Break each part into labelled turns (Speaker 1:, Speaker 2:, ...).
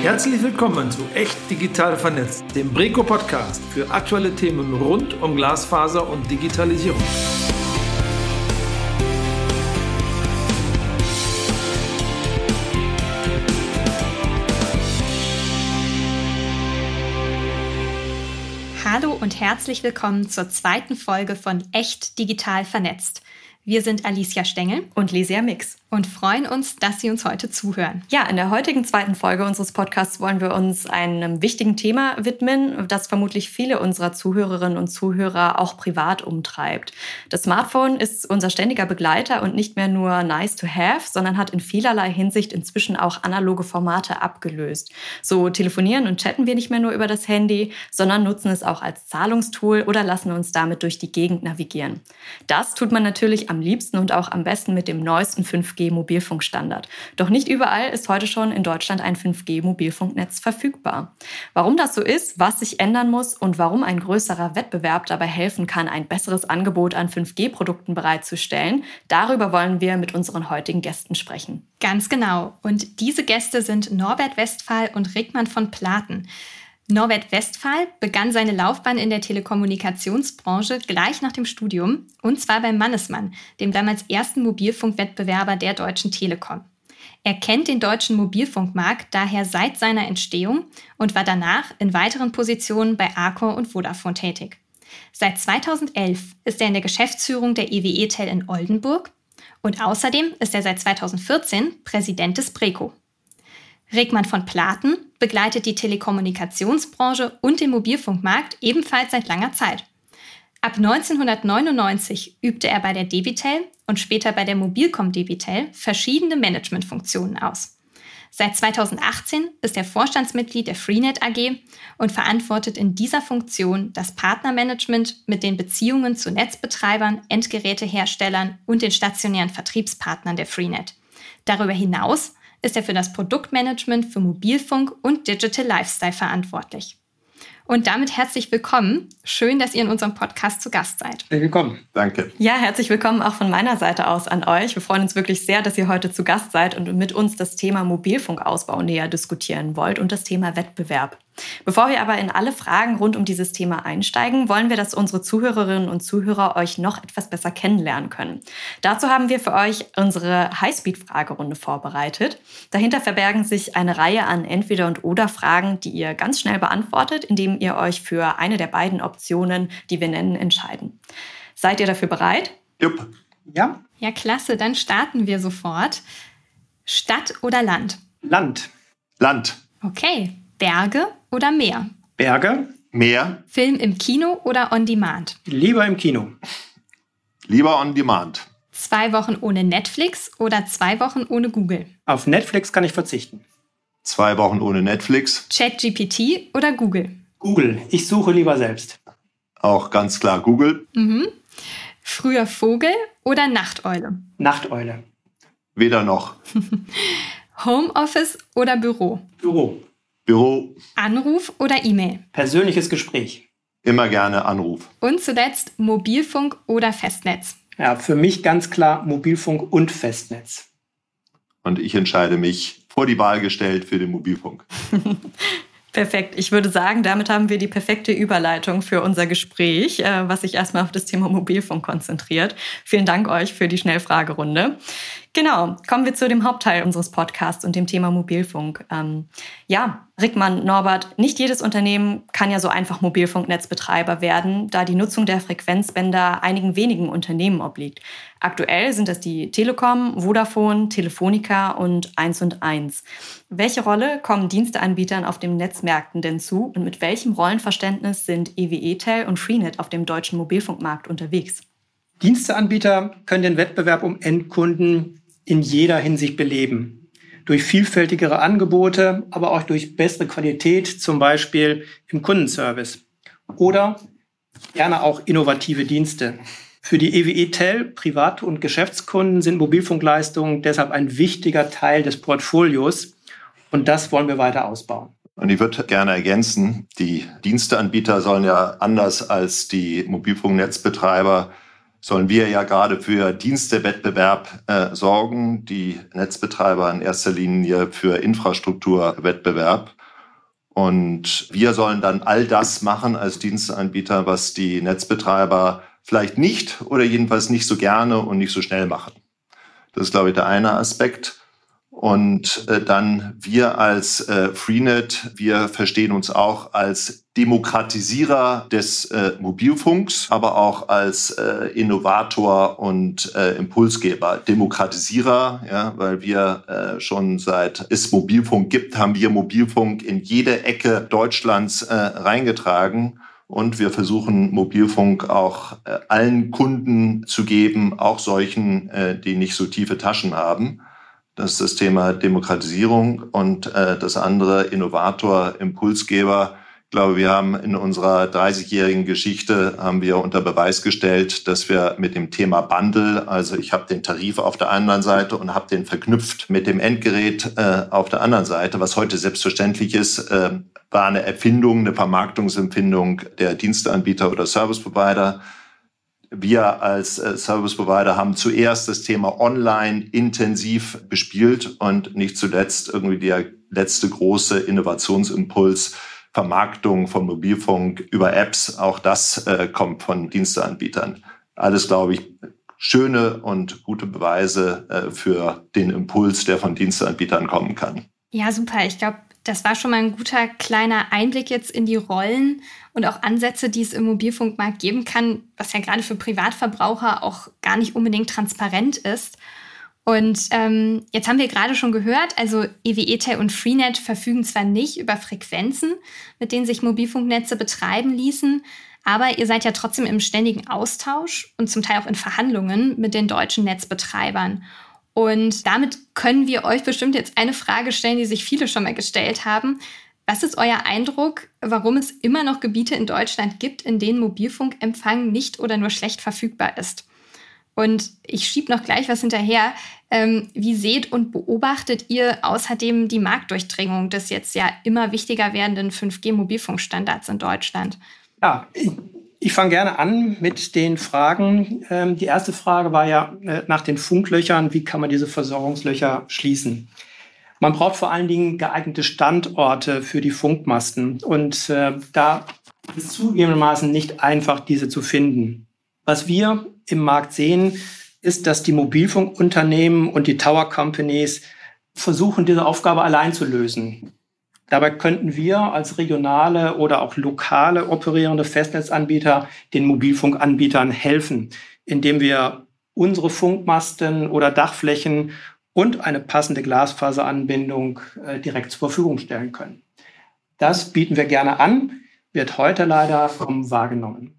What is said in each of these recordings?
Speaker 1: Herzlich willkommen zu Echt Digital Vernetzt, dem Breco Podcast für aktuelle Themen rund um Glasfaser und Digitalisierung.
Speaker 2: Hallo und herzlich willkommen zur zweiten Folge von Echt Digital Vernetzt. Wir sind Alicia Stengel
Speaker 3: und Lesia Mix
Speaker 2: und freuen uns, dass Sie uns heute zuhören.
Speaker 3: Ja, in der heutigen zweiten Folge unseres Podcasts wollen wir uns einem wichtigen Thema widmen, das vermutlich viele unserer Zuhörerinnen und Zuhörer auch privat umtreibt. Das Smartphone ist unser ständiger Begleiter und nicht mehr nur nice to have, sondern hat in vielerlei Hinsicht inzwischen auch analoge Formate abgelöst. So telefonieren und chatten wir nicht mehr nur über das Handy, sondern nutzen es auch als Zahlungstool oder lassen uns damit durch die Gegend navigieren. Das tut man natürlich am liebsten und auch am besten mit dem neuesten 5G 5G-Mobilfunkstandard. Doch nicht überall ist heute schon in Deutschland ein 5G-Mobilfunknetz verfügbar. Warum das so ist, was sich ändern muss und warum ein größerer Wettbewerb dabei helfen kann, ein besseres Angebot an 5G-Produkten bereitzustellen, darüber wollen wir mit unseren heutigen Gästen sprechen.
Speaker 2: Ganz genau. Und diese Gäste sind Norbert Westphal und Rickmann von Platen. Norbert Westphal begann seine Laufbahn in der Telekommunikationsbranche gleich nach dem Studium, und zwar beim Mannesmann, dem damals ersten Mobilfunkwettbewerber der Deutschen Telekom. Er kennt den deutschen Mobilfunkmarkt daher seit seiner Entstehung und war danach in weiteren Positionen bei Arcor und Vodafone tätig. Seit 2011 ist er in der Geschäftsführung der EWE Tel in Oldenburg und außerdem ist er seit 2014 Präsident des Breco. Regmann von Platen begleitet die Telekommunikationsbranche und den Mobilfunkmarkt ebenfalls seit langer Zeit. Ab 1999 übte er bei der Debitel und später bei der Mobilcom Debitel verschiedene Managementfunktionen aus. Seit 2018 ist er Vorstandsmitglied der Freenet AG und verantwortet in dieser Funktion das Partnermanagement mit den Beziehungen zu Netzbetreibern, Endgeräteherstellern und den stationären Vertriebspartnern der Freenet. Darüber hinaus ist er für das Produktmanagement für Mobilfunk und Digital Lifestyle verantwortlich. Und damit herzlich willkommen. Schön, dass ihr in unserem Podcast zu Gast seid.
Speaker 4: Willkommen.
Speaker 5: Danke.
Speaker 3: Ja, herzlich willkommen auch von meiner Seite aus an euch. Wir freuen uns wirklich sehr, dass ihr heute zu Gast seid und mit uns das Thema Mobilfunkausbau näher diskutieren wollt und das Thema Wettbewerb. Bevor wir aber in alle Fragen rund um dieses Thema einsteigen, wollen wir, dass unsere Zuhörerinnen und Zuhörer euch noch etwas besser kennenlernen können. Dazu haben wir für euch unsere Highspeed-Fragerunde vorbereitet. Dahinter verbergen sich eine Reihe an Entweder- und Oder-Fragen, die ihr ganz schnell beantwortet, indem ihr euch für eine der beiden Optionen, die wir nennen, entscheiden. Seid ihr dafür bereit?
Speaker 5: Jupp.
Speaker 4: Ja?
Speaker 2: Ja, klasse. Dann starten wir sofort. Stadt oder Land?
Speaker 4: Land.
Speaker 5: Land.
Speaker 2: Okay. Berge oder Meer?
Speaker 4: Berge.
Speaker 5: Meer.
Speaker 2: Film im Kino oder on demand?
Speaker 4: Lieber im Kino.
Speaker 5: Lieber on demand.
Speaker 2: Zwei Wochen ohne Netflix oder zwei Wochen ohne Google?
Speaker 4: Auf Netflix kann ich verzichten.
Speaker 5: Zwei Wochen ohne Netflix.
Speaker 2: ChatGPT oder Google?
Speaker 4: Google. Ich suche lieber selbst.
Speaker 5: Auch ganz klar Google.
Speaker 2: Mhm. Früher Vogel oder Nachteule?
Speaker 4: Nachteule.
Speaker 5: Weder noch.
Speaker 2: Homeoffice oder Büro?
Speaker 4: Büro.
Speaker 5: Büro.
Speaker 2: Anruf oder E-Mail?
Speaker 4: Persönliches Gespräch.
Speaker 5: Immer gerne Anruf.
Speaker 2: Und zuletzt Mobilfunk oder Festnetz?
Speaker 4: Ja, für mich ganz klar Mobilfunk und Festnetz.
Speaker 5: Und ich entscheide mich vor die Wahl gestellt für den Mobilfunk.
Speaker 3: Perfekt. Ich würde sagen, damit haben wir die perfekte Überleitung für unser Gespräch, äh, was sich erstmal auf das Thema Mobilfunk konzentriert. Vielen Dank euch für die Schnellfragerunde. Genau, kommen wir zu dem Hauptteil unseres Podcasts und dem Thema Mobilfunk. Ähm, ja, Rickmann, Norbert, nicht jedes Unternehmen kann ja so einfach Mobilfunknetzbetreiber werden, da die Nutzung der Frequenzbänder einigen wenigen Unternehmen obliegt. Aktuell sind das die Telekom, Vodafone, Telefonica und 1 und 1. Welche Rolle kommen Diensteanbietern auf den Netzmärkten denn zu und mit welchem Rollenverständnis sind EWE-Tel und Freenet auf dem deutschen Mobilfunkmarkt unterwegs?
Speaker 4: Diensteanbieter können den Wettbewerb um Endkunden in jeder Hinsicht beleben. Durch vielfältigere Angebote, aber auch durch bessere Qualität, zum Beispiel im Kundenservice. Oder gerne auch innovative Dienste. Für die EWE Tel, Privat- und Geschäftskunden sind Mobilfunkleistungen deshalb ein wichtiger Teil des Portfolios und das wollen wir weiter ausbauen.
Speaker 5: Und ich würde gerne ergänzen, die Diensteanbieter sollen ja anders als die Mobilfunknetzbetreiber sollen wir ja gerade für Dienstewettbewerb äh, sorgen, die Netzbetreiber in erster Linie für Infrastrukturwettbewerb. Und wir sollen dann all das machen als Diensteanbieter, was die Netzbetreiber vielleicht nicht oder jedenfalls nicht so gerne und nicht so schnell machen. Das ist, glaube ich, der eine Aspekt. Und äh, dann wir als äh, Freenet, wir verstehen uns auch als Demokratisierer des äh, Mobilfunks, aber auch als äh, Innovator und äh, Impulsgeber. Demokratisierer, ja, weil wir äh, schon seit es Mobilfunk gibt, haben wir Mobilfunk in jede Ecke Deutschlands äh, reingetragen. Und wir versuchen Mobilfunk auch äh, allen Kunden zu geben, auch solchen, äh, die nicht so tiefe Taschen haben. Das ist das Thema Demokratisierung und äh, das andere Innovator, Impulsgeber. Ich glaube, wir haben in unserer 30-jährigen Geschichte haben wir unter Beweis gestellt, dass wir mit dem Thema Bundle, also ich habe den Tarif auf der anderen Seite und habe den verknüpft mit dem Endgerät äh, auf der anderen Seite, was heute selbstverständlich ist, äh, war eine Erfindung, eine Vermarktungsempfindung der Diensteanbieter oder Service Provider wir als äh, Service Provider haben zuerst das Thema Online intensiv bespielt und nicht zuletzt irgendwie der letzte große Innovationsimpuls Vermarktung von Mobilfunk über Apps. Auch das äh, kommt von Diensteanbietern. Alles, glaube ich, schöne und gute Beweise äh, für den Impuls, der von Diensteanbietern kommen kann.
Speaker 2: Ja, super. Ich glaube, das war schon mal ein guter kleiner Einblick jetzt in die Rollen und auch Ansätze, die es im Mobilfunkmarkt geben kann, was ja gerade für Privatverbraucher auch gar nicht unbedingt transparent ist. Und ähm, jetzt haben wir gerade schon gehört, also EWETEL und Freenet verfügen zwar nicht über Frequenzen, mit denen sich Mobilfunknetze betreiben ließen, aber ihr seid ja trotzdem im ständigen Austausch und zum Teil auch in Verhandlungen mit den deutschen Netzbetreibern. Und damit können wir euch bestimmt jetzt eine Frage stellen, die sich viele schon mal gestellt haben. Was ist euer Eindruck, warum es immer noch Gebiete in Deutschland gibt, in denen Mobilfunkempfang nicht oder nur schlecht verfügbar ist? Und ich schiebe noch gleich was hinterher. Ähm, wie seht und beobachtet ihr außerdem die Marktdurchdringung des jetzt ja immer wichtiger werdenden 5G-Mobilfunkstandards in Deutschland?
Speaker 4: Ja, ich fange gerne an mit den Fragen. Ähm, die erste Frage war ja äh, nach den Funklöchern. Wie kann man diese Versorgungslöcher schließen? Man braucht vor allen Dingen geeignete Standorte für die Funkmasten. Und äh, da ist zugegebenermaßen nicht einfach, diese zu finden. Was wir im Markt sehen, ist, dass die Mobilfunkunternehmen und die Tower Companies versuchen, diese Aufgabe allein zu lösen. Dabei könnten wir als regionale oder auch lokale operierende Festnetzanbieter den Mobilfunkanbietern helfen, indem wir unsere Funkmasten oder Dachflächen und eine passende Glasfaseranbindung äh, direkt zur Verfügung stellen können. Das bieten wir gerne an, wird heute leider kaum wahrgenommen.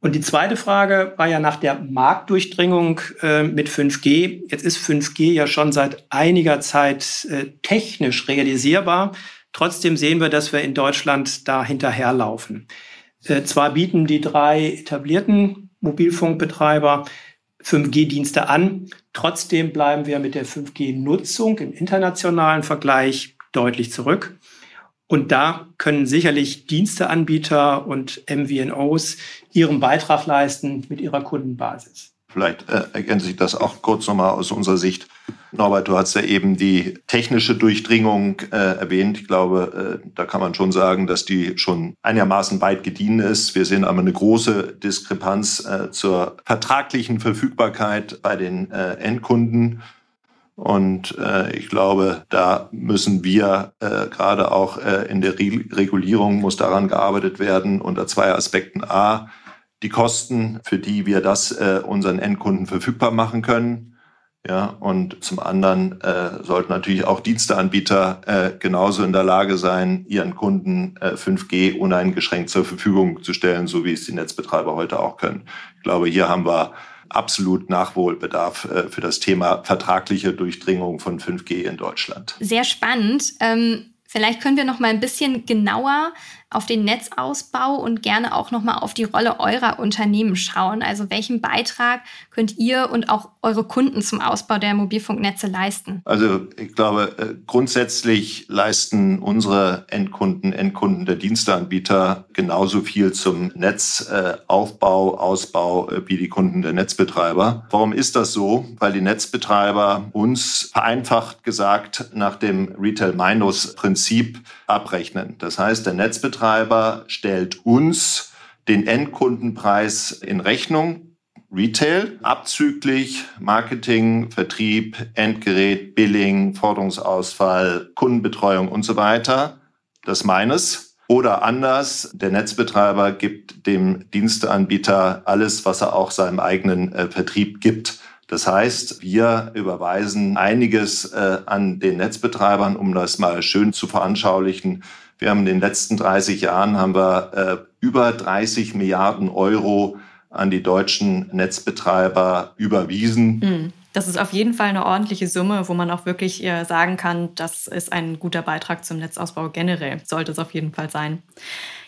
Speaker 4: Und die zweite Frage war ja nach der Marktdurchdringung äh, mit 5G. Jetzt ist 5G ja schon seit einiger Zeit äh, technisch realisierbar. Trotzdem sehen wir, dass wir in Deutschland da hinterherlaufen. Äh, zwar bieten die drei etablierten Mobilfunkbetreiber 5G-Dienste an, trotzdem bleiben wir mit der 5G-Nutzung im internationalen Vergleich deutlich zurück. Und da können sicherlich Diensteanbieter und MVNOs ihren Beitrag leisten mit ihrer Kundenbasis.
Speaker 5: Vielleicht äh, ergänze ich das auch kurz nochmal aus unserer Sicht. Norbert, du hast ja eben die technische Durchdringung äh, erwähnt. Ich glaube, äh, da kann man schon sagen, dass die schon einigermaßen weit gediehen ist. Wir sehen aber eine große Diskrepanz äh, zur vertraglichen Verfügbarkeit bei den äh, Endkunden. Und äh, ich glaube, da müssen wir äh, gerade auch in der Re Regulierung muss daran gearbeitet werden unter zwei Aspekten. A, die Kosten, für die wir das unseren Endkunden verfügbar machen können. Ja, und zum anderen äh, sollten natürlich auch Diensteanbieter äh, genauso in der Lage sein, ihren Kunden äh, 5G uneingeschränkt zur Verfügung zu stellen, so wie es die Netzbetreiber heute auch können. Ich glaube, hier haben wir absolut Nachholbedarf äh, für das Thema vertragliche Durchdringung von 5G in Deutschland.
Speaker 2: Sehr spannend. Ähm, vielleicht können wir noch mal ein bisschen genauer auf den Netzausbau und gerne auch nochmal auf die Rolle eurer Unternehmen schauen. Also welchen Beitrag könnt ihr und auch eure Kunden zum Ausbau der Mobilfunknetze leisten?
Speaker 5: Also ich glaube, äh, grundsätzlich leisten unsere Endkunden, Endkunden der Diensteanbieter genauso viel zum Netzaufbau, Ausbau äh, wie die Kunden der Netzbetreiber. Warum ist das so? Weil die Netzbetreiber uns vereinfacht gesagt nach dem Retail-Minus-Prinzip abrechnen. Das heißt, der Netzbetreiber stellt uns den Endkundenpreis in Rechnung, Retail, abzüglich Marketing, Vertrieb, Endgerät, Billing, Forderungsausfall, Kundenbetreuung und so weiter. Das meines. Oder anders, der Netzbetreiber gibt dem Diensteanbieter alles, was er auch seinem eigenen äh, Vertrieb gibt. Das heißt, wir überweisen einiges äh, an den Netzbetreibern, um das mal schön zu veranschaulichen. Wir haben in den letzten 30 Jahren haben wir äh, über 30 Milliarden Euro an die deutschen Netzbetreiber überwiesen.
Speaker 3: Mhm. Das ist auf jeden Fall eine ordentliche Summe, wo man auch wirklich äh, sagen kann, das ist ein guter Beitrag zum Netzausbau generell. Sollte es auf jeden Fall sein.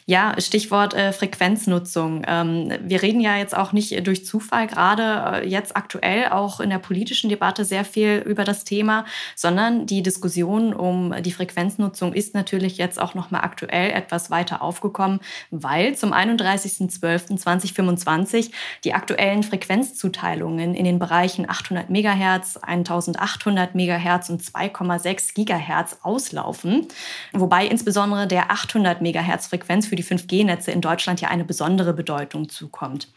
Speaker 3: Ja, Stichwort äh, Frequenznutzung. Ähm, wir reden ja jetzt auch nicht durch Zufall gerade äh, jetzt aktuell auch in der politischen Debatte sehr viel über das Thema, sondern die Diskussion um die Frequenznutzung ist natürlich jetzt auch noch mal aktuell etwas weiter aufgekommen, weil zum 31.12.2025 die aktuellen Frequenzzuteilungen in den Bereichen 800 Megahertz, 1800 Megahertz und 2,6 Gigahertz auslaufen, wobei insbesondere der 800 Megahertz Frequenz für für die 5G-Netze in Deutschland ja eine besondere Bedeutung zukommt.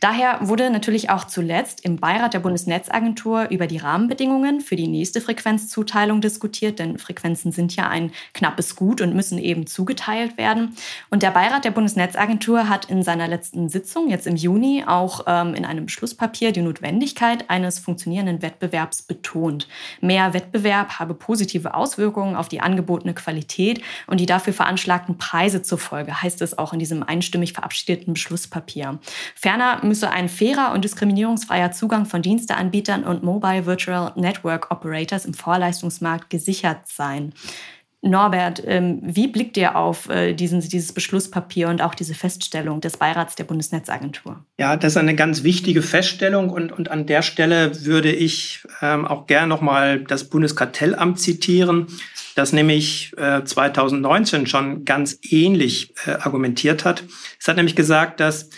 Speaker 3: Daher wurde natürlich auch zuletzt im Beirat der Bundesnetzagentur über die Rahmenbedingungen für die nächste Frequenzzuteilung diskutiert, denn Frequenzen sind ja ein knappes Gut und müssen eben zugeteilt werden. Und der Beirat der Bundesnetzagentur hat in seiner letzten Sitzung jetzt im Juni auch ähm, in einem Beschlusspapier die Notwendigkeit eines funktionierenden Wettbewerbs betont. Mehr Wettbewerb habe positive Auswirkungen auf die angebotene Qualität und die dafür veranschlagten Preise zur Folge heißt es auch in diesem einstimmig verabschiedeten Beschlusspapier. Ferner müsse ein fairer und diskriminierungsfreier Zugang von Diensteanbietern und Mobile Virtual Network Operators im Vorleistungsmarkt gesichert sein. Norbert, ähm, wie blickt ihr auf äh, diesen, dieses Beschlusspapier und auch diese Feststellung des Beirats der Bundesnetzagentur?
Speaker 4: Ja, das ist eine ganz wichtige Feststellung und, und an der Stelle würde ich ähm, auch gerne nochmal das Bundeskartellamt zitieren, das nämlich äh, 2019 schon ganz ähnlich äh, argumentiert hat. Es hat nämlich gesagt, dass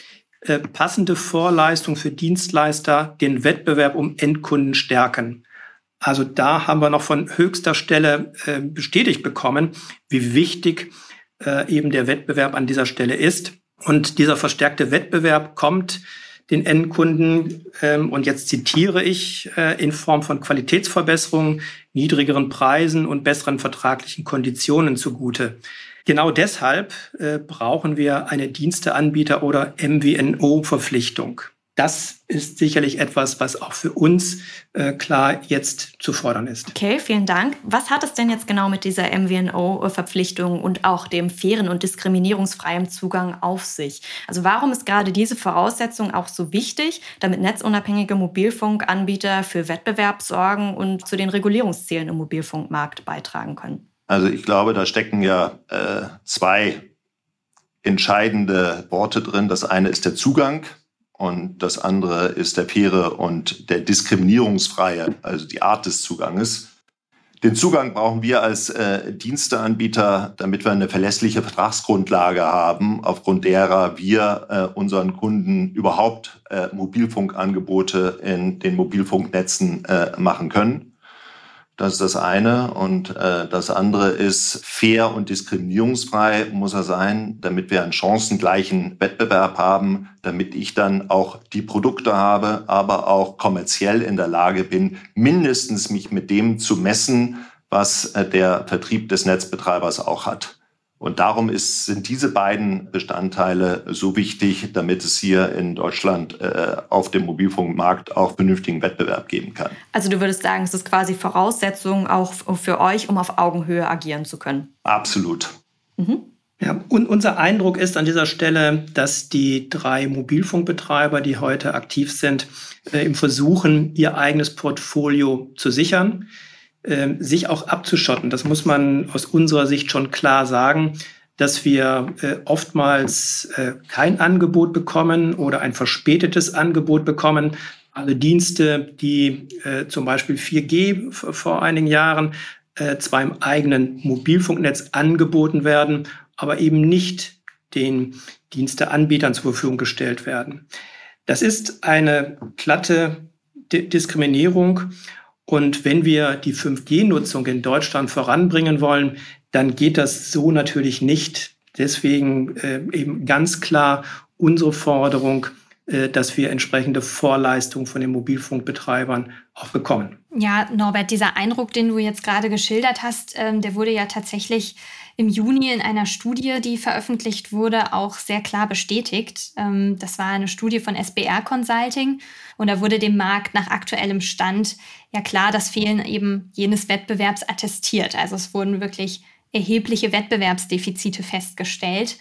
Speaker 4: äh, passende Vorleistungen für Dienstleister den Wettbewerb um Endkunden stärken. Also da haben wir noch von höchster Stelle äh, bestätigt bekommen, wie wichtig äh, eben der Wettbewerb an dieser Stelle ist. Und dieser verstärkte Wettbewerb kommt den Endkunden, ähm, und jetzt zitiere ich, äh, in Form von Qualitätsverbesserungen, niedrigeren Preisen und besseren vertraglichen Konditionen zugute. Genau deshalb äh, brauchen wir eine Diensteanbieter- oder MVNO-Verpflichtung das ist sicherlich etwas, was auch für uns äh, klar jetzt zu fordern ist.
Speaker 3: Okay, vielen Dank. Was hat es denn jetzt genau mit dieser MVNO-Verpflichtung und auch dem fairen und diskriminierungsfreien Zugang auf sich? Also warum ist gerade diese Voraussetzung auch so wichtig, damit netzunabhängige Mobilfunkanbieter für Wettbewerb sorgen und zu den Regulierungszielen im Mobilfunkmarkt beitragen können?
Speaker 5: Also ich glaube, da stecken ja äh, zwei entscheidende Worte drin. Das eine ist der Zugang und das andere ist der faire und der diskriminierungsfreie, also die Art des Zuganges. Den Zugang brauchen wir als äh, Diensteanbieter, damit wir eine verlässliche Vertragsgrundlage haben, aufgrund derer wir äh, unseren Kunden überhaupt äh, Mobilfunkangebote in den Mobilfunknetzen äh, machen können. Das ist das eine. Und äh, das andere ist, fair und diskriminierungsfrei muss er sein, damit wir einen chancengleichen Wettbewerb haben, damit ich dann auch die Produkte habe, aber auch kommerziell in der Lage bin, mindestens mich mit dem zu messen, was äh, der Vertrieb des Netzbetreibers auch hat. Und darum ist, sind diese beiden Bestandteile so wichtig, damit es hier in Deutschland äh, auf dem Mobilfunkmarkt auch vernünftigen Wettbewerb geben kann.
Speaker 3: Also du würdest sagen, es ist quasi Voraussetzung auch für euch, um auf Augenhöhe agieren zu können.
Speaker 5: Absolut.
Speaker 4: Mhm. Ja, und unser Eindruck ist an dieser Stelle, dass die drei Mobilfunkbetreiber, die heute aktiv sind, äh, im Versuchen, ihr eigenes Portfolio zu sichern, sich auch abzuschotten. Das muss man aus unserer Sicht schon klar sagen. dass wir äh, oftmals äh, kein Angebot bekommen oder ein verspätetes Angebot bekommen. Alle Dienste, die äh, zum Beispiel 4G vor einigen Jahren zwar im eigenen Mobilfunknetz angeboten werden, aber eben nicht den Diensteanbietern zur Verfügung gestellt werden. Das ist eine glatte Diskriminierung. Und wenn wir die 5G-Nutzung in Deutschland voranbringen wollen, dann geht das so natürlich nicht. Deswegen äh, eben ganz klar unsere Forderung, äh, dass wir entsprechende Vorleistungen von den Mobilfunkbetreibern auch bekommen.
Speaker 2: Ja, Norbert, dieser Eindruck, den du jetzt gerade geschildert hast, ähm, der wurde ja tatsächlich im Juni in einer Studie, die veröffentlicht wurde, auch sehr klar bestätigt. Ähm, das war eine Studie von SBR Consulting und da wurde dem Markt nach aktuellem Stand ja klar das Fehlen eben jenes Wettbewerbs attestiert. Also es wurden wirklich erhebliche Wettbewerbsdefizite festgestellt.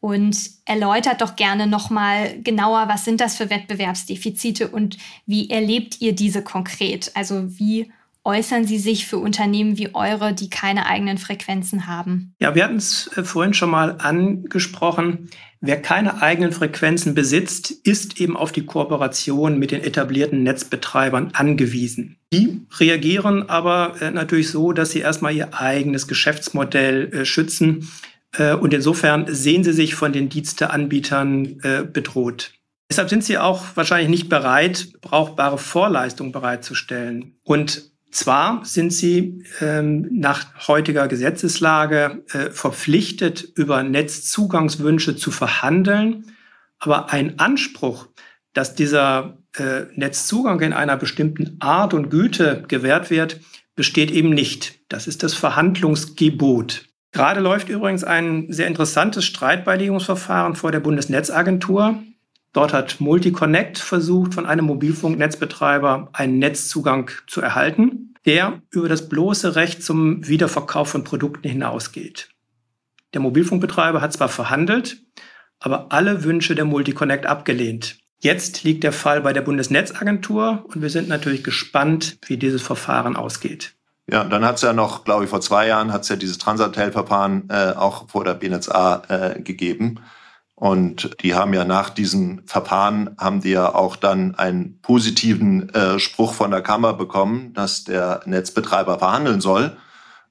Speaker 2: Und erläutert doch gerne nochmal genauer, was sind das für Wettbewerbsdefizite und wie erlebt ihr diese konkret? Also wie äußern sie sich für Unternehmen wie eure, die keine eigenen Frequenzen haben?
Speaker 4: Ja, wir hatten es äh, vorhin schon mal angesprochen. Wer keine eigenen Frequenzen besitzt, ist eben auf die Kooperation mit den etablierten Netzbetreibern angewiesen. Die reagieren aber äh, natürlich so, dass sie erstmal ihr eigenes Geschäftsmodell äh, schützen und insofern sehen sie sich von den Diensteanbietern bedroht. Deshalb sind sie auch wahrscheinlich nicht bereit, brauchbare Vorleistungen bereitzustellen. Und zwar sind sie ähm, nach heutiger Gesetzeslage äh, verpflichtet, über Netzzugangswünsche zu verhandeln, aber ein Anspruch, dass dieser äh, Netzzugang in einer bestimmten Art und Güte gewährt wird, besteht eben nicht. Das ist das Verhandlungsgebot. Gerade läuft übrigens ein sehr interessantes Streitbeilegungsverfahren vor der Bundesnetzagentur. Dort hat Multiconnect versucht, von einem Mobilfunknetzbetreiber einen Netzzugang zu erhalten, der über das bloße Recht zum Wiederverkauf von Produkten hinausgeht. Der Mobilfunkbetreiber hat zwar verhandelt, aber alle Wünsche der Multiconnect abgelehnt. Jetzt liegt der Fall bei der Bundesnetzagentur und wir sind natürlich gespannt, wie dieses Verfahren ausgeht.
Speaker 5: Ja, dann hat es ja noch, glaube ich, vor zwei Jahren hat es ja dieses Transatel-Verfahren äh, auch vor der BNetzA äh, gegeben. Und die haben ja nach diesem Verfahren, haben die ja auch dann einen positiven äh, Spruch von der Kammer bekommen, dass der Netzbetreiber verhandeln soll.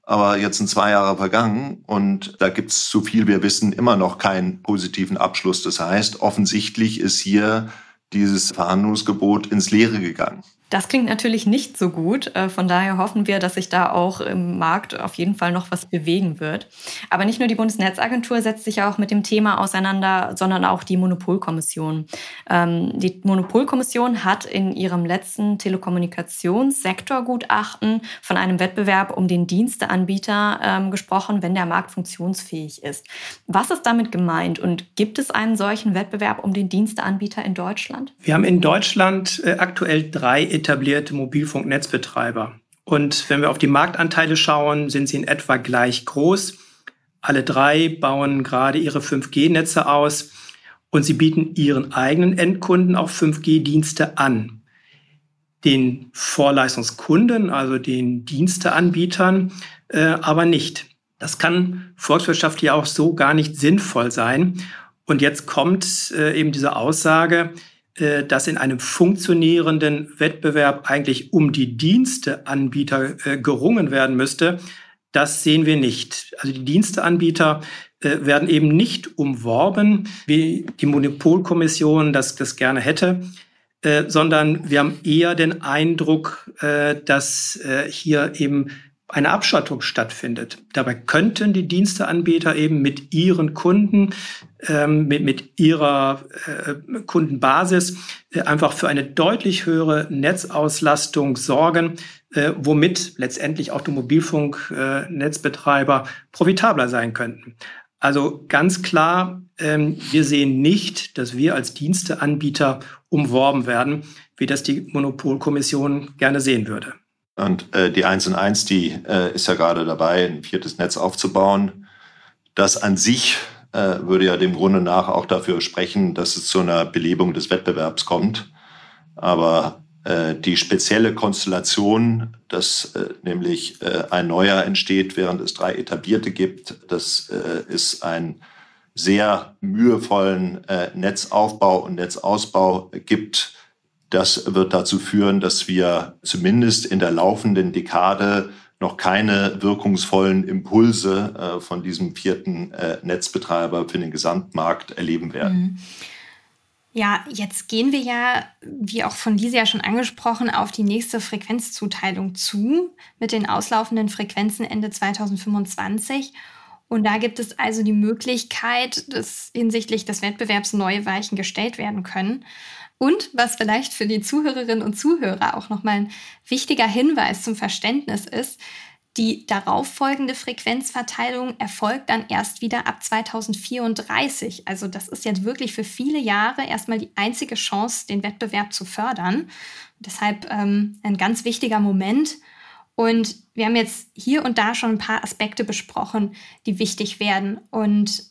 Speaker 5: Aber jetzt sind zwei Jahre vergangen und da gibt es, so viel wir wissen, immer noch keinen positiven Abschluss. Das heißt, offensichtlich ist hier dieses Verhandlungsgebot ins Leere gegangen.
Speaker 3: Das klingt natürlich nicht so gut. Äh, von daher hoffen wir, dass sich da auch im Markt auf jeden Fall noch was bewegen wird. Aber nicht nur die Bundesnetzagentur setzt sich auch mit dem Thema auseinander, sondern auch die Monopolkommission. Ähm, die Monopolkommission hat in ihrem letzten Telekommunikationssektorgutachten von einem Wettbewerb um den Diensteanbieter ähm, gesprochen, wenn der Markt funktionsfähig ist. Was ist damit gemeint und gibt es einen solchen Wettbewerb um den Diensteanbieter in Deutschland?
Speaker 4: Wir haben in Deutschland äh, aktuell drei etablierte Mobilfunknetzbetreiber. Und wenn wir auf die Marktanteile schauen, sind sie in etwa gleich groß. Alle drei bauen gerade ihre 5G-Netze aus und sie bieten ihren eigenen Endkunden auch 5G-Dienste an. Den Vorleistungskunden, also den Diensteanbietern, äh, aber nicht. Das kann volkswirtschaftlich auch so gar nicht sinnvoll sein. Und jetzt kommt äh, eben diese Aussage, dass in einem funktionierenden Wettbewerb eigentlich um die Diensteanbieter äh, gerungen werden müsste, das sehen wir nicht. Also die Diensteanbieter äh, werden eben nicht umworben, wie die Monopolkommission das, das gerne hätte, sondern wir haben eher den Eindruck, dass hier eben eine Abschottung stattfindet. Dabei könnten die Diensteanbieter eben mit ihren Kunden, ähm, mit, mit ihrer äh, Kundenbasis äh, einfach für eine deutlich höhere Netzauslastung sorgen, äh, womit letztendlich auch die Mobilfunknetzbetreiber profitabler sein könnten. Also ganz klar, ähm, wir sehen nicht, dass wir als Diensteanbieter umworben werden, wie das die Monopolkommission gerne sehen würde.
Speaker 5: Und äh, die 1 und 1, die äh, ist ja gerade dabei, ein viertes Netz aufzubauen. Das an sich äh, würde ja dem Grunde nach auch dafür sprechen, dass es zu einer Belebung des Wettbewerbs kommt. Aber äh, die spezielle Konstellation, dass äh, nämlich äh, ein neuer entsteht, während es drei etablierte gibt. Das ist ein sehr mühevollen Netzaufbau und Netzausbau gibt. Das wird dazu führen, dass wir zumindest in der laufenden Dekade noch keine wirkungsvollen Impulse äh, von diesem vierten äh, Netzbetreiber für den Gesamtmarkt erleben werden. Mhm.
Speaker 2: Ja, jetzt gehen wir ja, wie auch von Lisa ja schon angesprochen, auf die nächste Frequenzzuteilung zu mit den auslaufenden Frequenzen Ende 2025. Und da gibt es also die Möglichkeit, dass hinsichtlich des Wettbewerbs neue Weichen gestellt werden können. Und was vielleicht für die Zuhörerinnen und Zuhörer auch nochmal ein wichtiger Hinweis zum Verständnis ist, die darauffolgende Frequenzverteilung erfolgt dann erst wieder ab 2034. Also das ist jetzt wirklich für viele Jahre erstmal die einzige Chance, den Wettbewerb zu fördern. Deshalb ähm, ein ganz wichtiger Moment. Und wir haben jetzt hier und da schon ein paar Aspekte besprochen, die wichtig werden. Und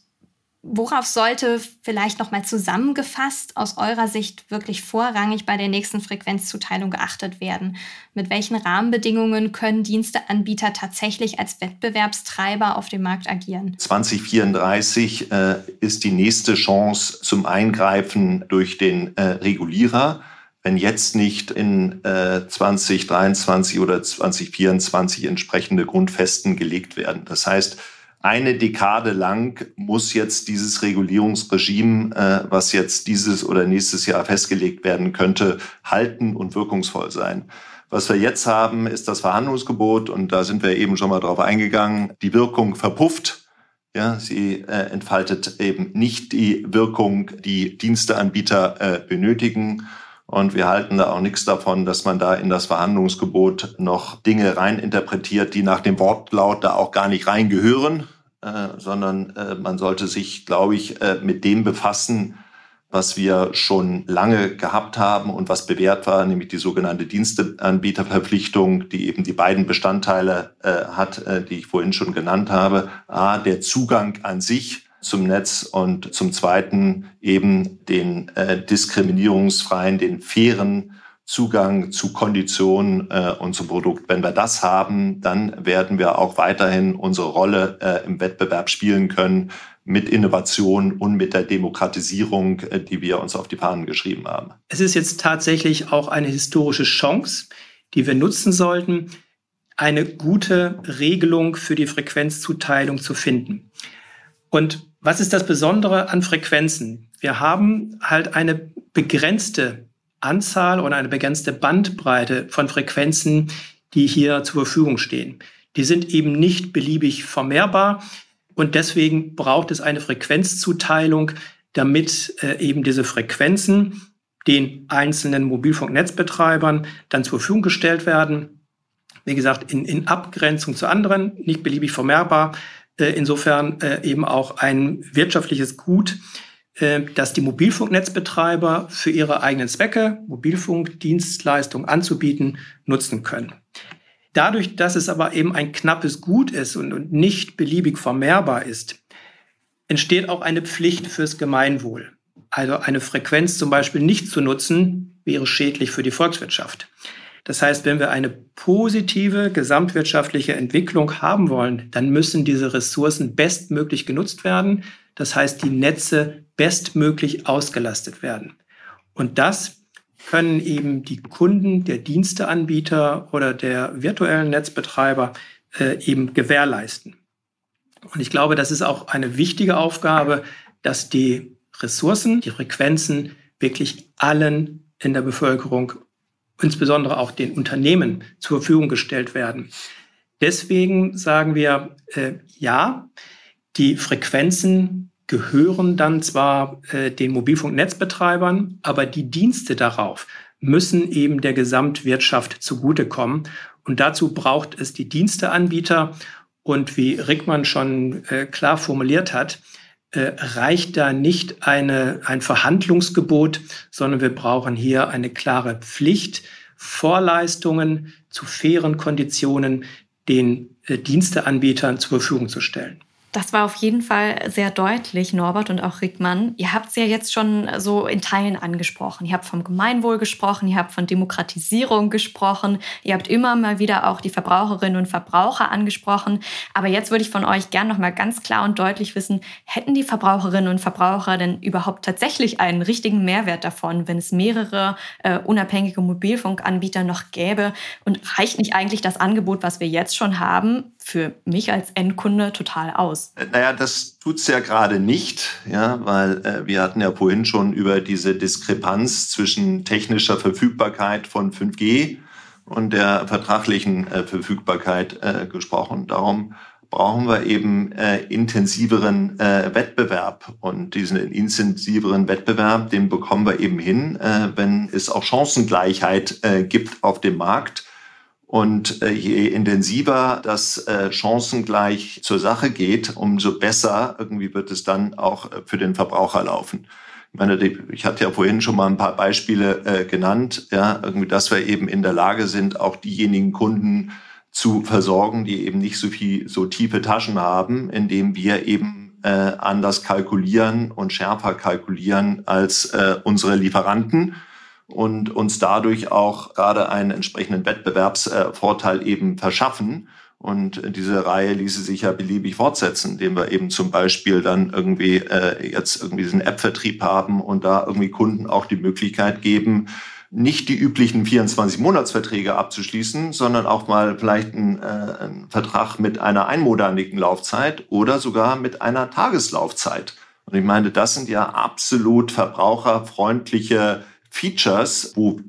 Speaker 2: worauf sollte vielleicht nochmal zusammengefasst aus eurer Sicht wirklich vorrangig bei der nächsten Frequenzzuteilung geachtet werden? Mit welchen Rahmenbedingungen können Diensteanbieter tatsächlich als Wettbewerbstreiber auf dem Markt agieren?
Speaker 5: 2034 äh, ist die nächste Chance zum Eingreifen durch den äh, Regulierer wenn jetzt nicht in äh, 2023 oder 2024 entsprechende Grundfesten gelegt werden. Das heißt, eine Dekade lang muss jetzt dieses Regulierungsregime, äh, was jetzt dieses oder nächstes Jahr festgelegt werden könnte, halten und wirkungsvoll sein. Was wir jetzt haben, ist das Verhandlungsgebot und da sind wir eben schon mal drauf eingegangen. Die Wirkung verpufft. Ja, sie äh, entfaltet eben nicht die Wirkung, die Diensteanbieter äh, benötigen. Und wir halten da auch nichts davon, dass man da in das Verhandlungsgebot noch Dinge reininterpretiert, die nach dem Wortlaut da auch gar nicht reingehören, äh, sondern äh, man sollte sich, glaube ich, äh, mit dem befassen, was wir schon lange gehabt haben und was bewährt war, nämlich die sogenannte Diensteanbieterverpflichtung, die eben die beiden Bestandteile äh, hat, äh, die ich vorhin schon genannt habe. A, der Zugang an sich zum Netz und zum Zweiten eben den äh, diskriminierungsfreien, den fairen Zugang zu Konditionen äh, und zum Produkt. Wenn wir das haben, dann werden wir auch weiterhin unsere Rolle äh, im Wettbewerb spielen können mit Innovation und mit der Demokratisierung, äh, die wir uns auf die Fahnen geschrieben haben.
Speaker 4: Es ist jetzt tatsächlich auch eine historische Chance, die wir nutzen sollten, eine gute Regelung für die Frequenzzuteilung zu finden. Und was ist das Besondere an Frequenzen? Wir haben halt eine begrenzte Anzahl oder eine begrenzte Bandbreite von Frequenzen, die hier zur Verfügung stehen. Die sind eben nicht beliebig vermehrbar und deswegen braucht es eine Frequenzzuteilung, damit äh, eben diese Frequenzen den einzelnen Mobilfunknetzbetreibern dann zur Verfügung gestellt werden. Wie gesagt, in, in Abgrenzung zu anderen, nicht beliebig vermehrbar, insofern äh, eben auch ein wirtschaftliches Gut, äh, dass die Mobilfunknetzbetreiber für ihre eigenen Zwecke Mobilfunkdienstleistungen anzubieten nutzen können. Dadurch, dass es aber eben ein knappes Gut ist und nicht beliebig vermehrbar ist, entsteht auch eine Pflicht fürs Gemeinwohl. Also eine Frequenz zum Beispiel nicht zu nutzen, wäre schädlich für die Volkswirtschaft. Das heißt, wenn wir eine positive gesamtwirtschaftliche Entwicklung haben wollen, dann müssen diese Ressourcen bestmöglich genutzt werden. Das heißt, die Netze bestmöglich ausgelastet werden. Und das können eben die Kunden, der Diensteanbieter oder der virtuellen Netzbetreiber äh, eben gewährleisten. Und ich glaube, das ist auch eine wichtige Aufgabe, dass die Ressourcen, die Frequenzen wirklich allen in der Bevölkerung insbesondere auch den Unternehmen zur Verfügung gestellt werden. Deswegen sagen wir, äh, ja, die Frequenzen gehören dann zwar äh, den Mobilfunknetzbetreibern, aber die Dienste darauf müssen eben der Gesamtwirtschaft zugutekommen. Und dazu braucht es die Diensteanbieter. Und wie Rickmann schon äh, klar formuliert hat, äh, reicht da nicht eine, ein Verhandlungsgebot, sondern wir brauchen hier eine klare Pflicht, Vorleistungen zu fairen Konditionen den äh, Diensteanbietern zur Verfügung zu stellen.
Speaker 3: Das war auf jeden Fall sehr deutlich, Norbert und auch Rickmann. Ihr habt es ja jetzt schon so in Teilen angesprochen. Ihr habt vom Gemeinwohl gesprochen, ihr habt von Demokratisierung gesprochen, ihr habt immer mal wieder auch die Verbraucherinnen und Verbraucher angesprochen. Aber jetzt würde ich von euch gern noch mal ganz klar und deutlich wissen, hätten die Verbraucherinnen und Verbraucher denn überhaupt tatsächlich einen richtigen Mehrwert davon, wenn es mehrere äh, unabhängige Mobilfunkanbieter noch gäbe? Und reicht nicht eigentlich das Angebot, was wir jetzt schon haben, für mich als Endkunde total aus.
Speaker 5: Äh, naja, das tut es ja gerade nicht, ja, weil äh, wir hatten ja vorhin schon über diese Diskrepanz zwischen technischer Verfügbarkeit von 5G und der vertraglichen äh, Verfügbarkeit äh, gesprochen. Darum brauchen wir eben äh, intensiveren äh, Wettbewerb. Und diesen intensiveren Wettbewerb, den bekommen wir eben hin, äh, wenn es auch Chancengleichheit äh, gibt auf dem Markt. Und äh, je intensiver das äh, chancengleich zur Sache geht, umso besser irgendwie wird es dann auch äh, für den Verbraucher laufen. Ich meine, ich hatte ja vorhin schon mal ein paar Beispiele genannt, ja, irgendwie, dass wir eben in der Lage sind, auch diejenigen Kunden zu versorgen, die eben nicht so viel, so tiefe Taschen haben, indem wir eben anders kalkulieren und schärfer kalkulieren als unsere Lieferanten und uns dadurch auch gerade einen entsprechenden Wettbewerbsvorteil eben verschaffen. Und diese Reihe ließe sich ja beliebig fortsetzen, indem wir eben zum Beispiel dann irgendwie äh, jetzt irgendwie diesen App-Vertrieb haben und da irgendwie Kunden auch die Möglichkeit geben, nicht die üblichen 24-Monatsverträge abzuschließen, sondern auch mal vielleicht einen, äh, einen Vertrag mit einer einmonatigen Laufzeit oder sogar mit einer Tageslaufzeit. Und ich meine, das sind ja absolut verbraucherfreundliche Features, wo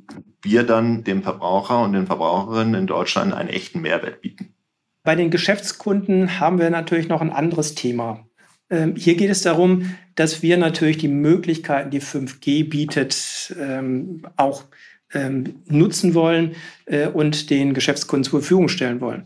Speaker 5: wir dann dem Verbraucher und den Verbraucherinnen in Deutschland einen echten Mehrwert bieten.
Speaker 4: Bei den Geschäftskunden haben wir natürlich noch ein anderes Thema. Ähm, hier geht es darum, dass wir natürlich die Möglichkeiten, die 5G bietet, ähm, auch ähm, nutzen wollen äh, und den Geschäftskunden zur Verfügung stellen wollen.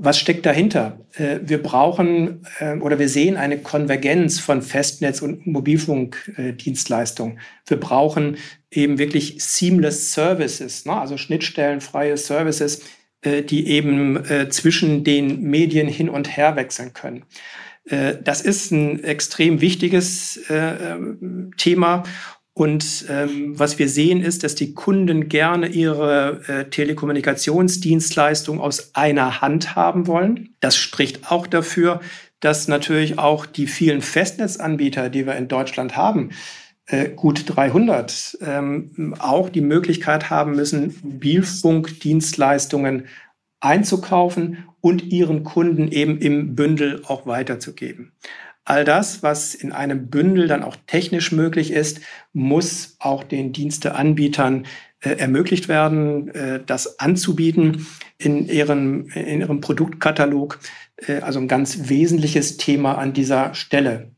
Speaker 4: Was steckt dahinter? Äh, wir brauchen äh, oder wir sehen eine Konvergenz von Festnetz- und Mobilfunkdienstleistungen. Wir brauchen eben wirklich seamless Services, ne? also schnittstellenfreie Services, äh, die eben zwischen den Medien hin und her wechseln können. Das ist ein extrem wichtiges Thema und ähm, was wir sehen ist, dass die Kunden gerne ihre äh, Telekommunikationsdienstleistung aus einer Hand haben wollen. Das spricht auch dafür, dass natürlich auch die vielen Festnetzanbieter, die wir in Deutschland haben, äh, gut 300, ähm, auch die Möglichkeit haben müssen, Mobilfunkdienstleistungen einzukaufen und ihren Kunden eben im Bündel auch weiterzugeben. All das, was in einem Bündel dann auch technisch möglich ist, muss auch den Diensteanbietern äh, ermöglicht werden, äh, das anzubieten in ihrem, in ihrem Produktkatalog. Äh, also ein ganz wesentliches Thema an dieser Stelle.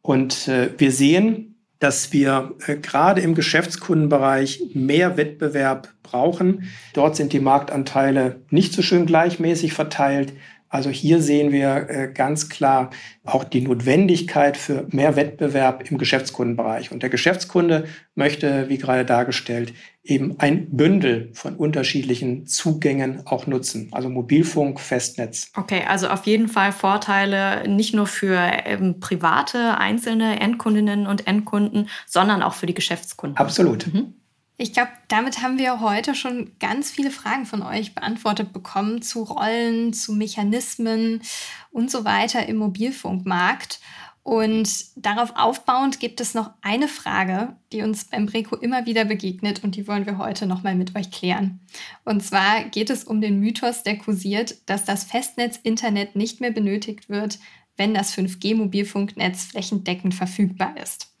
Speaker 4: Und äh, wir sehen, dass wir äh, gerade im Geschäftskundenbereich mehr Wettbewerb brauchen. Dort sind die Marktanteile nicht so schön gleichmäßig verteilt. Also hier sehen wir äh, ganz klar auch die Notwendigkeit für mehr Wettbewerb im Geschäftskundenbereich. Und der Geschäftskunde möchte, wie gerade dargestellt, eben ein Bündel von unterschiedlichen Zugängen auch nutzen. Also Mobilfunk, Festnetz.
Speaker 3: Okay, also auf jeden Fall Vorteile nicht nur für ähm, private, einzelne Endkundinnen und Endkunden, sondern auch für die Geschäftskunden.
Speaker 4: Absolut.
Speaker 2: Mhm. Ich glaube, damit haben wir heute schon ganz viele Fragen von euch beantwortet bekommen zu Rollen, zu Mechanismen und so weiter im Mobilfunkmarkt. Und darauf aufbauend gibt es noch eine Frage, die uns beim Breco immer wieder begegnet und die wollen wir heute nochmal mit euch klären. Und zwar geht es um den Mythos, der kursiert, dass das Festnetz-Internet nicht mehr benötigt wird, wenn das 5G-Mobilfunknetz flächendeckend verfügbar ist.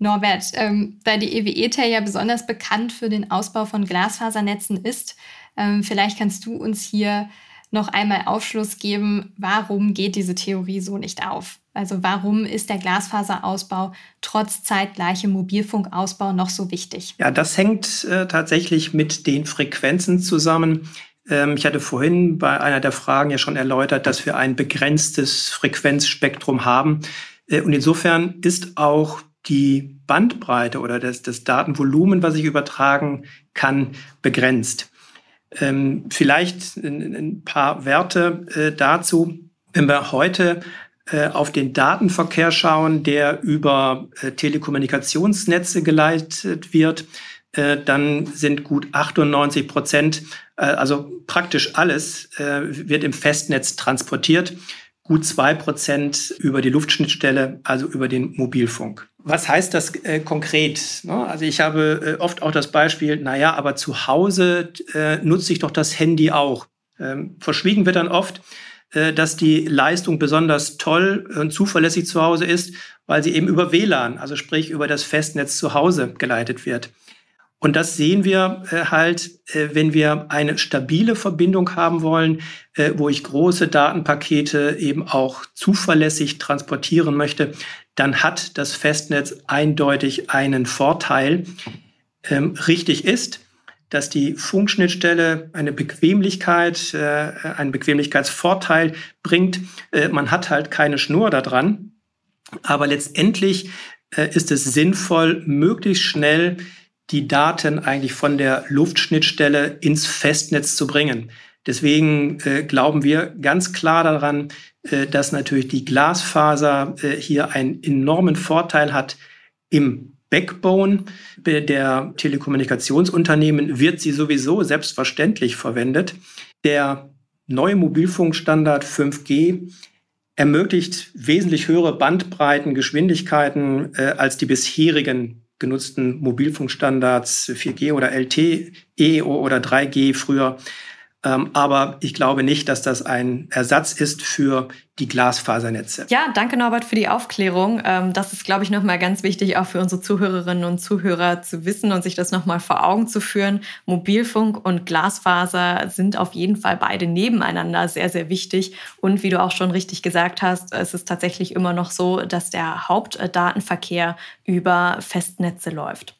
Speaker 2: Norbert, ähm, da die EWE-TEL ja besonders bekannt für den Ausbau von Glasfasernetzen ist, ähm, vielleicht kannst du uns hier noch einmal Aufschluss geben, warum geht diese Theorie so nicht auf? Also warum ist der Glasfaserausbau trotz zeitgleichem Mobilfunkausbau noch so wichtig?
Speaker 4: Ja, das hängt äh, tatsächlich mit den Frequenzen zusammen. Ähm, ich hatte vorhin bei einer der Fragen ja schon erläutert, dass wir ein begrenztes Frequenzspektrum haben. Äh, und insofern ist auch die Bandbreite oder das, das Datenvolumen, was ich übertragen kann, begrenzt. Ähm, vielleicht ein, ein, paar Werte äh, dazu. Wenn wir heute äh, auf den Datenverkehr schauen, der über äh, Telekommunikationsnetze geleitet wird, äh, dann sind gut 98 Prozent, also praktisch alles, wird im Festnetz transportiert. Gut zwei Prozent über die Luftschnittstelle, also über den Mobilfunk. Was heißt das äh, konkret? Ne? Also ich habe äh, oft auch das Beispiel, naja, aber zu Hause äh, nutze ich doch das Handy auch. Ähm, verschwiegen wird dann oft, äh, dass die Leistung besonders toll und zuverlässig zu Hause ist, weil sie eben über WLAN, also sprich über das Festnetz zu Hause geleitet wird. Und das sehen wir äh, halt, äh, wenn wir eine stabile Verbindung haben wollen, wo ich große Datenpakete eben auch zuverlässig transportieren möchte, dann hat das Festnetz eindeutig einen Vorteil. Ähm, richtig ist, dass die Funkschnittstelle eine Bequemlichkeit, äh, einen Bequemlichkeitsvorteil bringt. Äh, man hat halt keine Schnur da dran. Aber letztendlich äh, ist es sinnvoll, möglichst schnell die Daten eigentlich von der Luftschnittstelle ins Festnetz zu bringen. Deswegen äh, glauben wir ganz klar daran, äh, dass natürlich die Glasfaser äh, hier einen enormen Vorteil hat im Backbone der Telekommunikationsunternehmen wird sie sowieso selbstverständlich verwendet. Der neue Mobilfunkstandard 5G ermöglicht wesentlich höhere Bandbreiten, Geschwindigkeiten äh, als die bisherigen genutzten Mobilfunkstandards 4G oder LTE oder 3G früher. Ähm, aber ich glaube nicht, dass das ein Ersatz ist für die Glasfasernetze.
Speaker 3: Ja, danke Norbert für die Aufklärung. Ähm, das ist, glaube ich, nochmal ganz wichtig, auch für unsere Zuhörerinnen und Zuhörer zu wissen und sich das nochmal vor Augen zu führen. Mobilfunk und Glasfaser sind auf jeden Fall beide nebeneinander sehr, sehr wichtig. Und wie du auch schon richtig gesagt hast, es ist tatsächlich immer noch so, dass der Hauptdatenverkehr über Festnetze läuft.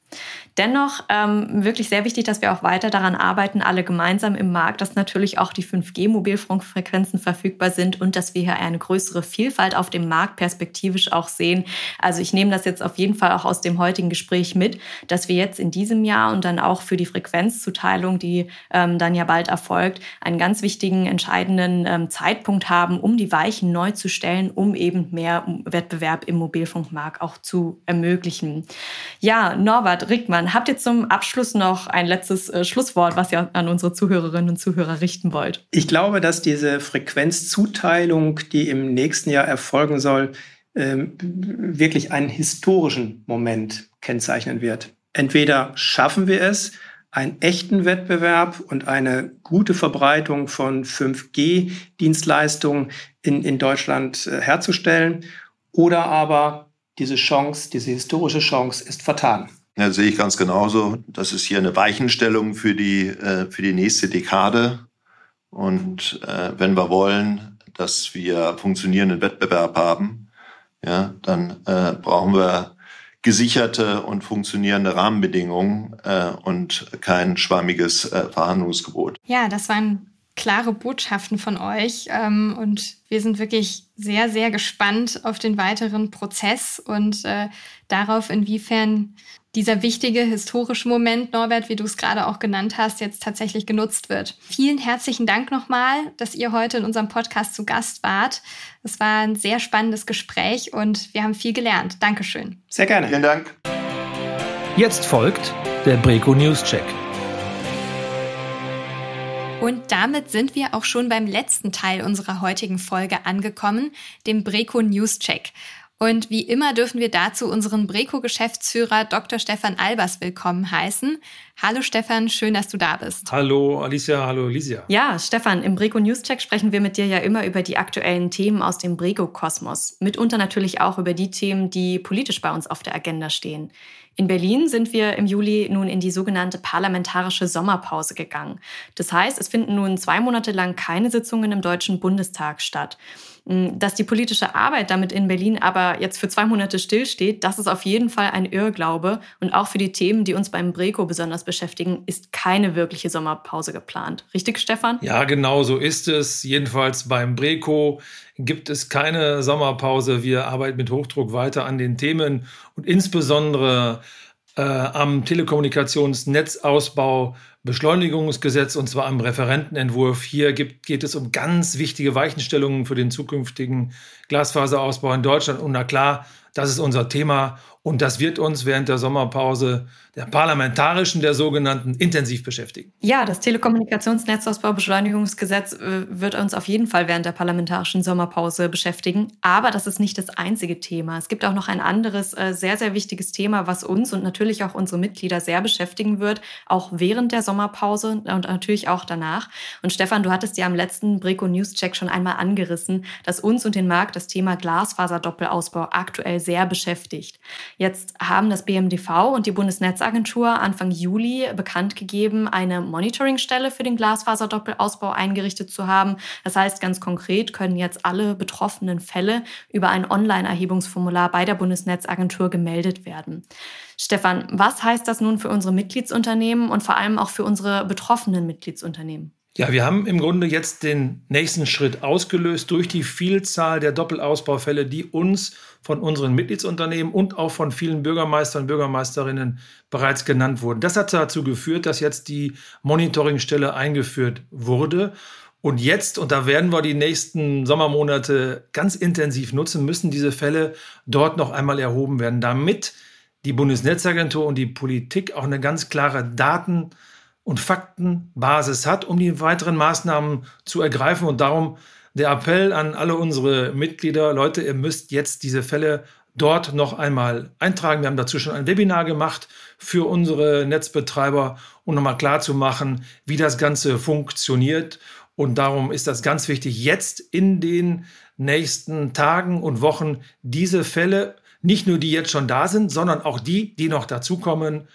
Speaker 3: Dennoch ähm, wirklich sehr wichtig, dass wir auch weiter daran arbeiten, alle gemeinsam im Markt, dass natürlich auch die 5G-Mobilfunkfrequenzen verfügbar sind und dass wir hier eine größere Vielfalt auf dem Markt perspektivisch auch sehen. Also ich nehme das jetzt auf jeden Fall auch aus dem heutigen Gespräch mit, dass wir jetzt in diesem Jahr und dann auch für die Frequenzzuteilung, die ähm, dann ja bald erfolgt, einen ganz wichtigen, entscheidenden ähm, Zeitpunkt haben, um die Weichen neu zu stellen, um eben mehr Wettbewerb im Mobilfunkmarkt auch zu ermöglichen. Ja, Norbert Rickmann, habt ihr zum Abschluss noch ein letztes äh, Schlusswort, was ihr an unsere Zuhörerinnen und Zuhörer richten wollt?
Speaker 4: Ich glaube, dass diese Frequenzzuteilung, die im nächsten Jahr erfolgen soll, ähm, wirklich einen historischen Moment kennzeichnen wird. Entweder schaffen wir es, einen echten Wettbewerb und eine gute Verbreitung von 5G-Dienstleistungen in, in Deutschland äh, herzustellen, oder aber diese Chance, diese historische Chance ist vertan.
Speaker 5: Ja, sehe ich ganz genauso. Das ist hier eine Weichenstellung für die, äh, für die nächste Dekade. Und äh, wenn wir wollen, dass wir funktionierenden Wettbewerb haben, ja, dann äh, brauchen wir gesicherte und funktionierende Rahmenbedingungen und kein schwammiges Verhandlungsgebot.
Speaker 2: Ja, das waren klare Botschaften von euch ähm, und wir sind wirklich sehr, sehr gespannt auf den weiteren Prozess und darauf, inwiefern dieser wichtige historische Moment, Norbert, wie du es gerade auch genannt hast, jetzt tatsächlich genutzt wird. Vielen herzlichen Dank nochmal, dass ihr heute in unserem Podcast zu Gast wart. Es war ein sehr spannendes Gespräch und wir haben viel gelernt. Dankeschön.
Speaker 4: Sehr gerne.
Speaker 5: Vielen Dank.
Speaker 1: Jetzt folgt der Breco News Check.
Speaker 2: Und damit sind wir auch schon beim letzten Teil unserer heutigen Folge angekommen, dem Breco News Check. Und wie immer dürfen wir dazu unseren Breco-Geschäftsführer Dr. Stefan Albers willkommen heißen. Hallo Stefan, schön, dass du da bist.
Speaker 1: Hallo Alicia, hallo Alicia.
Speaker 3: Ja, Stefan, im Breco Newscheck sprechen wir mit dir ja immer über die aktuellen Themen aus dem Breco-Kosmos. Mitunter natürlich auch über die Themen, die politisch bei uns auf der Agenda stehen. In Berlin sind wir im Juli nun in die sogenannte parlamentarische Sommerpause gegangen. Das heißt, es finden nun zwei Monate lang keine Sitzungen im Deutschen Bundestag statt. Dass die politische Arbeit damit in Berlin aber jetzt für zwei Monate stillsteht, das ist auf jeden Fall ein Irrglaube. Und auch für die Themen, die uns beim Breco besonders beschäftigen, ist keine wirkliche Sommerpause geplant. Richtig, Stefan?
Speaker 1: Ja, genau so ist es. Jedenfalls beim Breco gibt es keine Sommerpause. Wir arbeiten mit Hochdruck weiter an den Themen und insbesondere äh, am Telekommunikationsnetzausbau Beschleunigungsgesetz und zwar am Referentenentwurf. Hier gibt, geht es um ganz wichtige Weichenstellungen für den zukünftigen Glasfaserausbau in Deutschland. Und na klar, das ist unser Thema und das wird uns während der Sommerpause der parlamentarischen, der sogenannten, intensiv beschäftigen.
Speaker 3: Ja, das Telekommunikationsnetzausbaubeschleunigungsgesetz äh, wird uns auf jeden Fall während der parlamentarischen Sommerpause beschäftigen. Aber das ist nicht das einzige Thema. Es gibt auch noch ein anderes äh, sehr, sehr wichtiges Thema, was uns und natürlich auch unsere Mitglieder sehr beschäftigen wird, auch während der Sommerpause und natürlich auch danach. Und Stefan, du hattest ja am letzten Breco News Check schon einmal angerissen, dass uns und den Markt das Thema Glasfaserdoppelausbau aktuell sehr beschäftigt. Jetzt haben das BMDV und die Bundesnetzagentur Anfang Juli bekannt gegeben, eine Monitoringstelle für den Glasfaserdoppelausbau eingerichtet zu haben. Das heißt, ganz konkret können jetzt alle betroffenen Fälle über ein Online-Erhebungsformular bei der Bundesnetzagentur gemeldet werden. Stefan, was heißt das nun für unsere Mitgliedsunternehmen und vor allem auch für unsere betroffenen Mitgliedsunternehmen?
Speaker 1: Ja, wir haben im Grunde jetzt den nächsten Schritt ausgelöst durch die Vielzahl der Doppelausbaufälle, die uns von unseren Mitgliedsunternehmen und auch von vielen Bürgermeistern und Bürgermeisterinnen bereits genannt wurden. Das hat dazu geführt, dass jetzt die Monitoringstelle eingeführt wurde. Und jetzt, und da werden wir die nächsten Sommermonate ganz intensiv nutzen, müssen diese Fälle dort noch einmal erhoben werden, damit die Bundesnetzagentur und die Politik auch eine ganz klare Daten- und Faktenbasis hat, um die weiteren Maßnahmen zu ergreifen. Und darum der Appell an alle unsere Mitglieder, Leute, ihr müsst jetzt diese Fälle dort noch einmal eintragen. Wir haben dazu schon ein Webinar gemacht für unsere Netzbetreiber, um nochmal klarzumachen, wie das Ganze funktioniert. Und darum ist das ganz wichtig, jetzt in den nächsten Tagen und Wochen diese Fälle, nicht nur die jetzt schon da sind, sondern auch die, die noch dazukommen,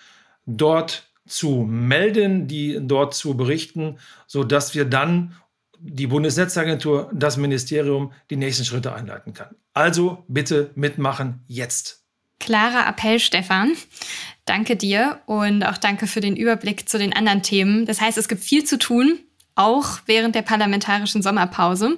Speaker 1: dort zu melden, die dort zu berichten, so dass wir dann die Bundesnetzagentur, das Ministerium die nächsten Schritte einleiten kann. Also bitte mitmachen jetzt.
Speaker 2: Klarer Appell, Stefan. Danke dir und auch danke für den Überblick zu den anderen Themen. Das heißt, es gibt viel zu tun, auch während der parlamentarischen Sommerpause.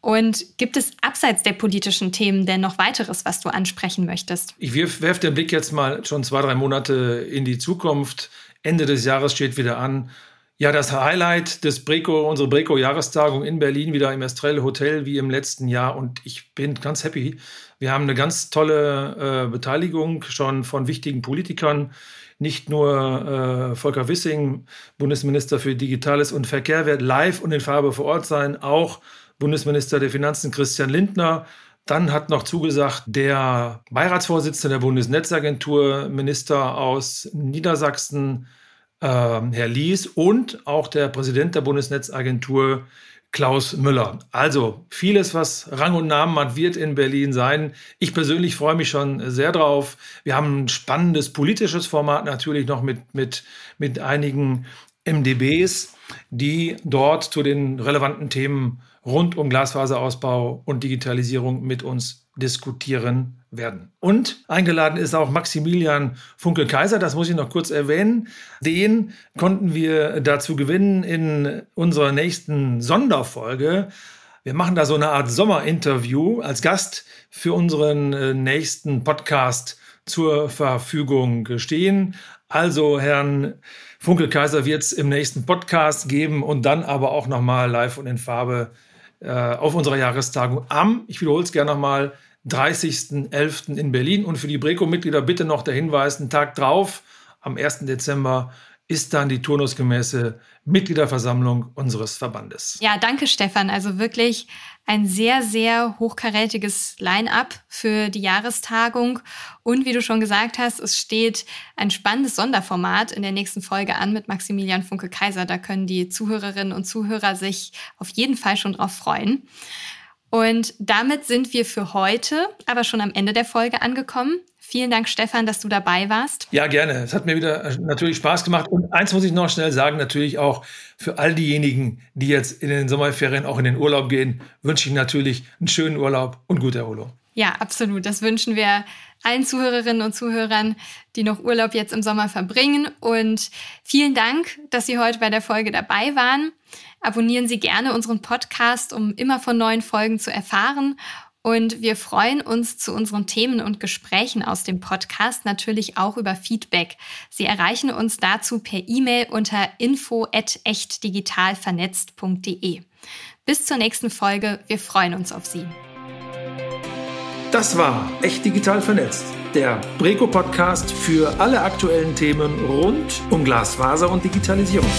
Speaker 2: Und gibt es abseits der politischen Themen denn noch weiteres, was du ansprechen möchtest?
Speaker 1: Ich werfe den Blick jetzt mal schon zwei, drei Monate in die Zukunft. Ende des Jahres steht wieder an. Ja, das Highlight des Breco, unsere Breco-Jahrestagung in Berlin, wieder im Estrell Hotel wie im letzten Jahr. Und ich bin ganz happy. Wir haben eine ganz tolle äh, Beteiligung schon von wichtigen Politikern. Nicht nur äh, Volker Wissing, Bundesminister für Digitales und Verkehr, wird live und in Farbe vor Ort sein. Auch Bundesminister der Finanzen Christian Lindner. Dann hat noch zugesagt der Beiratsvorsitzende der Bundesnetzagentur, Minister aus Niedersachsen, äh, Herr Lies, und auch der Präsident der Bundesnetzagentur, Klaus Müller. Also vieles, was Rang und Namen hat, wird in Berlin sein. Ich persönlich freue mich schon sehr drauf. Wir haben ein spannendes politisches Format natürlich noch mit, mit, mit einigen MDBs, die dort zu den relevanten Themen rund um Glasfaserausbau und Digitalisierung mit uns diskutieren werden. Und eingeladen ist auch Maximilian Funke-Kaiser, das muss ich noch kurz erwähnen. Den konnten wir dazu gewinnen in unserer nächsten Sonderfolge. Wir machen da so eine Art Sommerinterview als Gast für unseren äh, nächsten Podcast zur Verfügung stehen. Also Herrn Funke-Kaiser wird es im nächsten Podcast geben und dann aber auch nochmal live und in Farbe auf unserer Jahrestagung am, ich wiederhole es gerne nochmal, 30.11. in Berlin. Und für die Breco-Mitglieder bitte noch der Hinweis, einen Tag drauf, am 1. Dezember, ist dann die turnusgemäße Mitgliederversammlung unseres Verbandes.
Speaker 2: Ja, danke Stefan. Also wirklich ein sehr, sehr hochkarätiges Line-up für die Jahrestagung. Und wie du schon gesagt hast, es steht ein spannendes Sonderformat in der nächsten Folge an mit Maximilian Funke-Kaiser. Da können die Zuhörerinnen und Zuhörer sich auf jeden Fall schon drauf freuen. Und damit sind wir für heute aber schon am Ende der Folge angekommen. Vielen Dank, Stefan, dass du dabei warst.
Speaker 1: Ja, gerne. Es hat mir wieder äh, natürlich Spaß gemacht. Und eins muss ich noch schnell sagen, natürlich auch für all diejenigen, die jetzt in den Sommerferien auch in den Urlaub gehen, wünsche ich natürlich einen schönen Urlaub und gute Erholung.
Speaker 2: Ja, absolut. Das wünschen wir allen Zuhörerinnen und Zuhörern, die noch Urlaub jetzt im Sommer verbringen. Und vielen Dank, dass Sie heute bei der Folge dabei waren. Abonnieren Sie gerne unseren Podcast, um immer von neuen Folgen zu erfahren. Und wir freuen uns zu unseren Themen und Gesprächen aus dem Podcast natürlich auch über Feedback. Sie erreichen uns dazu per E-Mail unter info@echtdigitalvernetzt.de. Bis zur nächsten Folge. Wir freuen uns auf Sie.
Speaker 1: Das war Echt Digital Vernetzt, der Breco-Podcast für alle aktuellen Themen rund um Glasfaser und Digitalisierung.